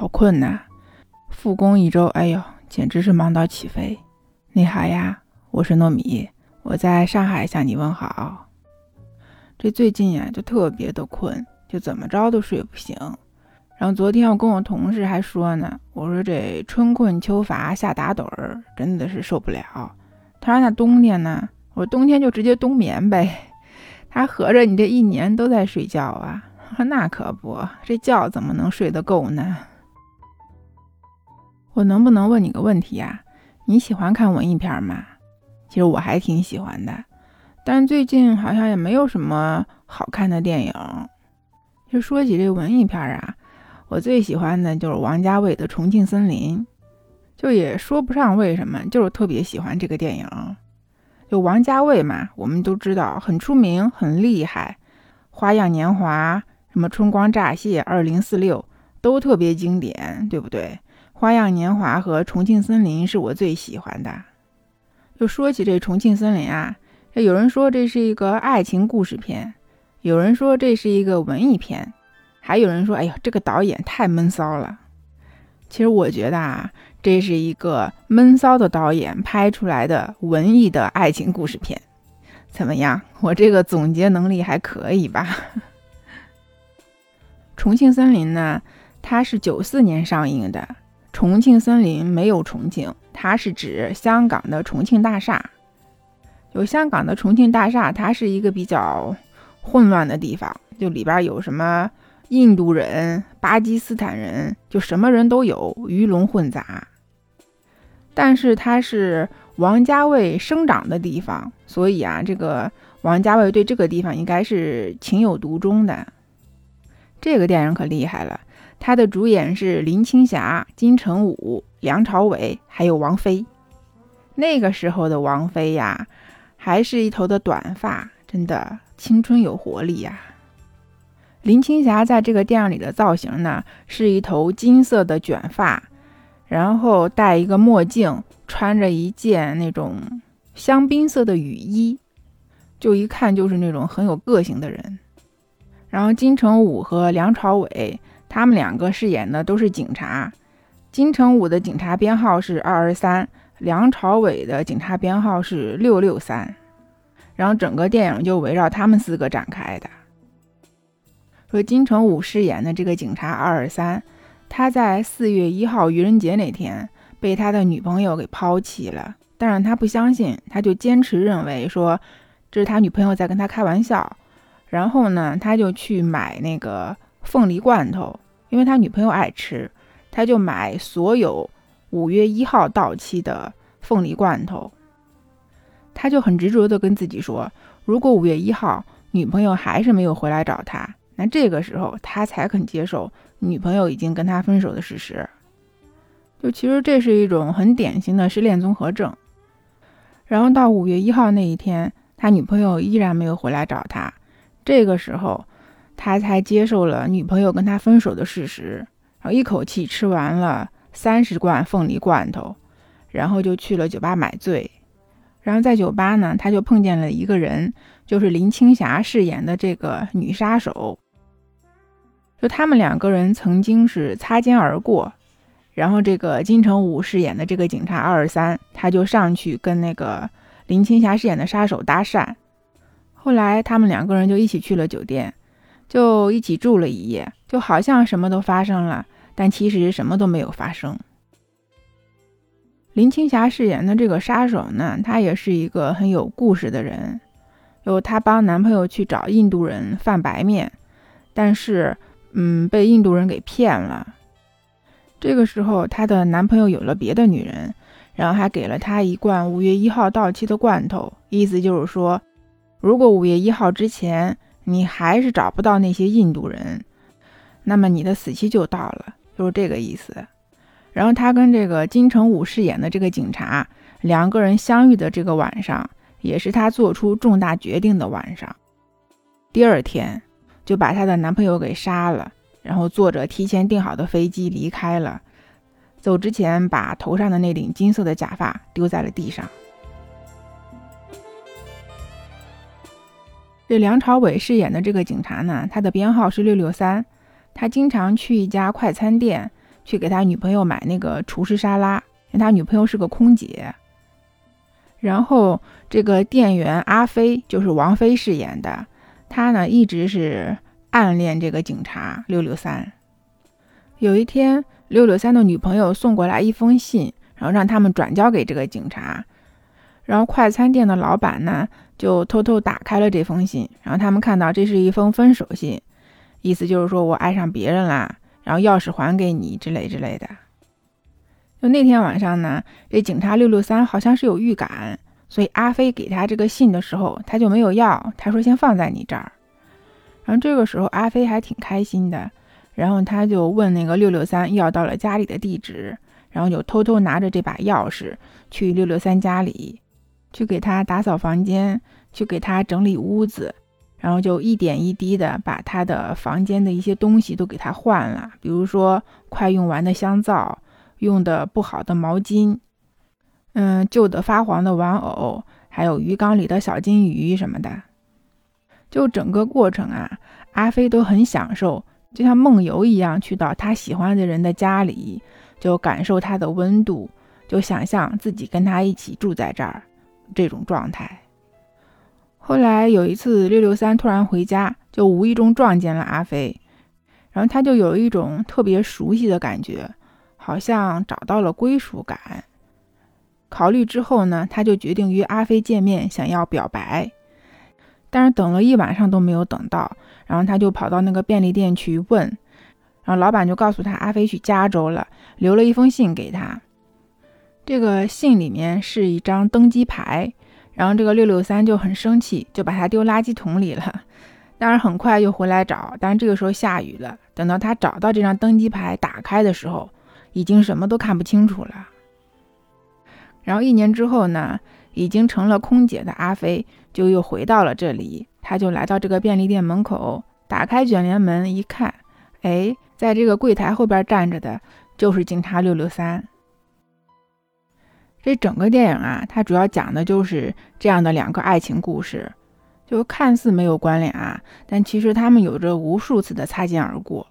好困呐！复工一周，哎呦，简直是忙到起飞。你好呀，我是糯米，我在上海向你问好。这最近呀，就特别的困，就怎么着都睡不醒。然后昨天我跟我同事还说呢，我说这春困秋乏夏打盹儿，真的是受不了。他说那冬天呢？我说冬天就直接冬眠呗。他合着你这一年都在睡觉啊？那可不，这觉怎么能睡得够呢？我能不能问你个问题呀？你喜欢看文艺片吗？其实我还挺喜欢的，但最近好像也没有什么好看的电影。就说起这文艺片啊，我最喜欢的就是王家卫的《重庆森林》，就也说不上为什么，就是特别喜欢这个电影。就王家卫嘛，我们都知道很出名、很厉害，《花样年华》、什么《春光乍泄》、《二零四六》都特别经典，对不对？《花样年华》和《重庆森林》是我最喜欢的。就说起这《重庆森林》啊，这有人说这是一个爱情故事片，有人说这是一个文艺片，还有人说，哎呦，这个导演太闷骚了。其实我觉得啊。这是一个闷骚的导演拍出来的文艺的爱情故事片，怎么样？我这个总结能力还可以吧？重庆森林呢？它是九四年上映的。重庆森林没有重庆，它是指香港的重庆大厦。有香港的重庆大厦，它是一个比较混乱的地方，就里边有什么印度人、巴基斯坦人，就什么人都有，鱼龙混杂。但是它是王家卫生长的地方，所以啊，这个王家卫对这个地方应该是情有独钟的。这个电影可厉害了，它的主演是林青霞、金城武、梁朝伟，还有王菲。那个时候的王菲呀，还是一头的短发，真的青春有活力呀。林青霞在这个电影里的造型呢，是一头金色的卷发。然后戴一个墨镜，穿着一件那种香槟色的雨衣，就一看就是那种很有个性的人。然后金城武和梁朝伟他们两个饰演的都是警察，金城武的警察编号是二二三，梁朝伟的警察编号是六六三。然后整个电影就围绕他们四个展开的。说金城武饰演的这个警察二二三。他在四月一号愚人节那天被他的女朋友给抛弃了，但是他不相信，他就坚持认为说这是他女朋友在跟他开玩笑。然后呢，他就去买那个凤梨罐头，因为他女朋友爱吃，他就买所有五月一号到期的凤梨罐头。他就很执着的跟自己说，如果五月一号女朋友还是没有回来找他，那这个时候他才肯接受。女朋友已经跟他分手的事实，就其实这是一种很典型的失恋综合症。然后到五月一号那一天，他女朋友依然没有回来找他，这个时候他才接受了女朋友跟他分手的事实，然后一口气吃完了三十罐凤梨罐头，然后就去了酒吧买醉。然后在酒吧呢，他就碰见了一个人，就是林青霞饰演的这个女杀手。就他们两个人曾经是擦肩而过，然后这个金城武饰演的这个警察二二三，他就上去跟那个林青霞饰演的杀手搭讪，后来他们两个人就一起去了酒店，就一起住了一夜，就好像什么都发生了，但其实什么都没有发生。林青霞饰演的这个杀手呢，她也是一个很有故事的人，有她帮男朋友去找印度人贩白面，但是。嗯，被印度人给骗了。这个时候，她的男朋友有了别的女人，然后还给了她一罐五月一号到期的罐头，意思就是说，如果五月一号之前你还是找不到那些印度人，那么你的死期就到了，就是这个意思。然后他跟这个金城武饰演的这个警察两个人相遇的这个晚上，也是他做出重大决定的晚上。第二天。就把她的男朋友给杀了，然后坐着提前订好的飞机离开了。走之前，把头上的那顶金色的假发丢在了地上。这梁朝伟饰演的这个警察呢，他的编号是六六三。他经常去一家快餐店去给他女朋友买那个厨师沙拉，因为他女朋友是个空姐。然后这个店员阿飞就是王菲饰演的，他呢一直是暗恋这个警察六六三。有一天，六六三的女朋友送过来一封信，然后让他们转交给这个警察。然后快餐店的老板呢就偷偷打开了这封信，然后他们看到这是一封分手信，意思就是说我爱上别人啦，然后钥匙还给你之类之类的。就那天晚上呢，这警察六六三好像是有预感，所以阿飞给他这个信的时候，他就没有要，他说先放在你这儿。然后这个时候阿飞还挺开心的，然后他就问那个六六三要到了家里的地址，然后就偷偷拿着这把钥匙去六六三家里，去给他打扫房间，去给他整理屋子，然后就一点一滴的把他的房间的一些东西都给他换了，比如说快用完的香皂。用的不好的毛巾，嗯，旧的发黄的玩偶，还有鱼缸里的小金鱼什么的，就整个过程啊，阿飞都很享受，就像梦游一样，去到他喜欢的人的家里，就感受他的温度，就想象自己跟他一起住在这儿，这种状态。后来有一次，六六三突然回家，就无意中撞见了阿飞，然后他就有一种特别熟悉的感觉。好像找到了归属感。考虑之后呢，他就决定约阿飞见面，想要表白。但是等了一晚上都没有等到，然后他就跑到那个便利店去问，然后老板就告诉他阿飞去加州了，留了一封信给他。这个信里面是一张登机牌，然后这个六六三就很生气，就把它丢垃圾桶里了。但是很快又回来找，但是这个时候下雨了。等到他找到这张登机牌，打开的时候。已经什么都看不清楚了。然后一年之后呢，已经成了空姐的阿飞就又回到了这里。他就来到这个便利店门口，打开卷帘门一看，哎，在这个柜台后边站着的就是警察六六三。这整个电影啊，它主要讲的就是这样的两个爱情故事，就看似没有关联啊，但其实他们有着无数次的擦肩而过。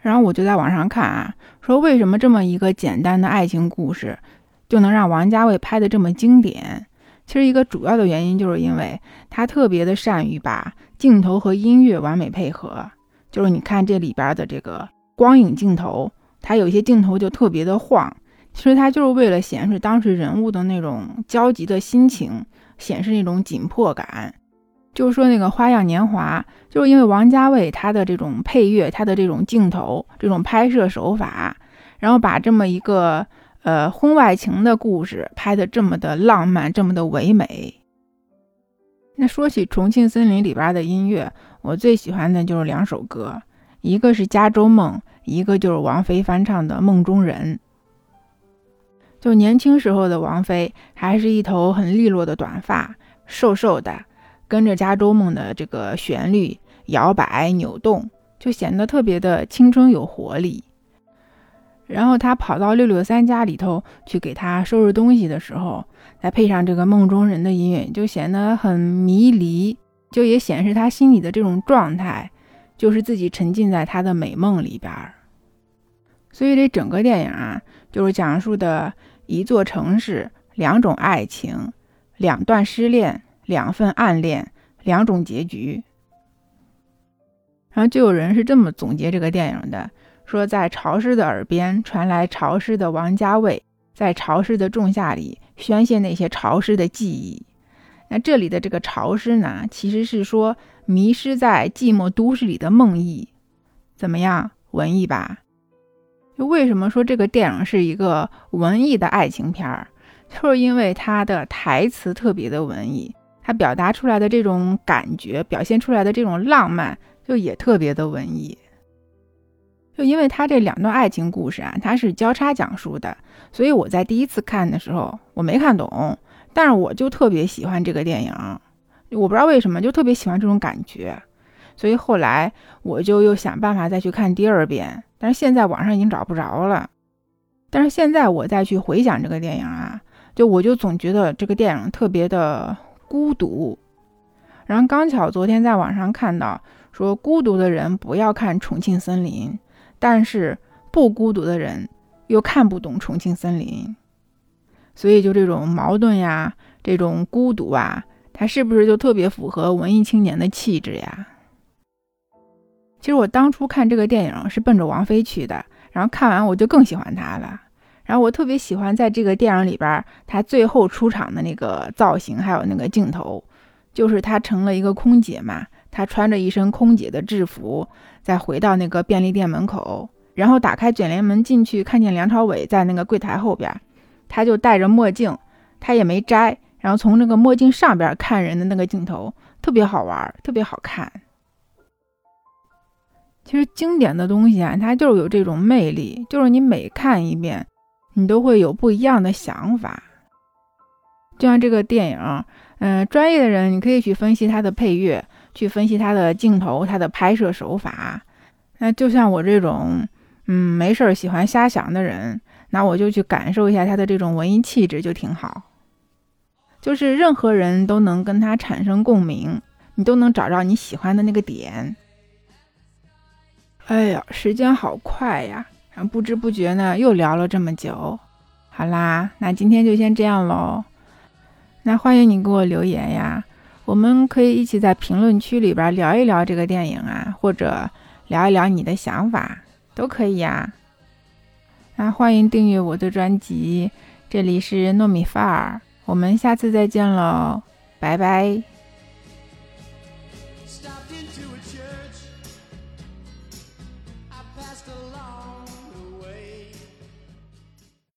然后我就在网上看啊，说为什么这么一个简单的爱情故事，就能让王家卫拍的这么经典？其实一个主要的原因就是因为他特别的善于把镜头和音乐完美配合。就是你看这里边的这个光影镜头，它有些镜头就特别的晃，其实它就是为了显示当时人物的那种焦急的心情，显示那种紧迫感。就是说那个《花样年华》，就是因为王家卫他的这种配乐，他的这种镜头，这种拍摄手法，然后把这么一个呃婚外情的故事拍的这么的浪漫，这么的唯美。那说起《重庆森林》里边的音乐，我最喜欢的就是两首歌，一个是《加州梦》，一个就是王菲翻唱的《梦中人》。就年轻时候的王菲，还是一头很利落的短发，瘦瘦的。跟着《加州梦》的这个旋律摇摆扭动，就显得特别的青春有活力。然后他跑到六六三家里头去给他收拾东西的时候，再配上这个梦中人的音乐，就显得很迷离，就也显示他心里的这种状态，就是自己沉浸在他的美梦里边。所以这整个电影啊，就是讲述的一座城市、两种爱情、两段失恋。两份暗恋，两种结局。然后就有人是这么总结这个电影的：说在潮湿的耳边传来潮湿的王家卫，在潮湿的仲夏里宣泄那些潮湿的记忆。那这里的这个潮湿呢，其实是说迷失在寂寞都市里的梦呓。怎么样，文艺吧？就为什么说这个电影是一个文艺的爱情片儿？就是因为它的台词特别的文艺。它表达出来的这种感觉，表现出来的这种浪漫，就也特别的文艺。就因为他这两段爱情故事啊，它是交叉讲述的，所以我在第一次看的时候我没看懂，但是我就特别喜欢这个电影，我不知道为什么就特别喜欢这种感觉，所以后来我就又想办法再去看第二遍，但是现在网上已经找不着了。但是现在我再去回想这个电影啊，就我就总觉得这个电影特别的。孤独，然后刚巧昨天在网上看到说，孤独的人不要看《重庆森林》，但是不孤独的人又看不懂《重庆森林》，所以就这种矛盾呀，这种孤独啊，它是不是就特别符合文艺青年的气质呀？其实我当初看这个电影是奔着王菲去的，然后看完我就更喜欢她了。然后我特别喜欢在这个电影里边，她最后出场的那个造型，还有那个镜头，就是她成了一个空姐嘛，她穿着一身空姐的制服，再回到那个便利店门口，然后打开卷帘门进去，看见梁朝伟在那个柜台后边，他就戴着墨镜，他也没摘，然后从那个墨镜上边看人的那个镜头，特别好玩，特别好看。其实经典的东西啊，它就是有这种魅力，就是你每看一遍。你都会有不一样的想法，就像这个电影，嗯，专业的人你可以去分析它的配乐，去分析它的镜头、它的拍摄手法。那就像我这种，嗯，没事儿喜欢瞎想的人，那我就去感受一下它的这种文艺气质就挺好。就是任何人都能跟他产生共鸣，你都能找到你喜欢的那个点。哎呀，时间好快呀！不知不觉呢，又聊了这么久。好啦，那今天就先这样喽。那欢迎你给我留言呀，我们可以一起在评论区里边聊一聊这个电影啊，或者聊一聊你的想法，都可以呀。那欢迎订阅我的专辑，这里是糯米饭儿，我们下次再见喽，拜拜。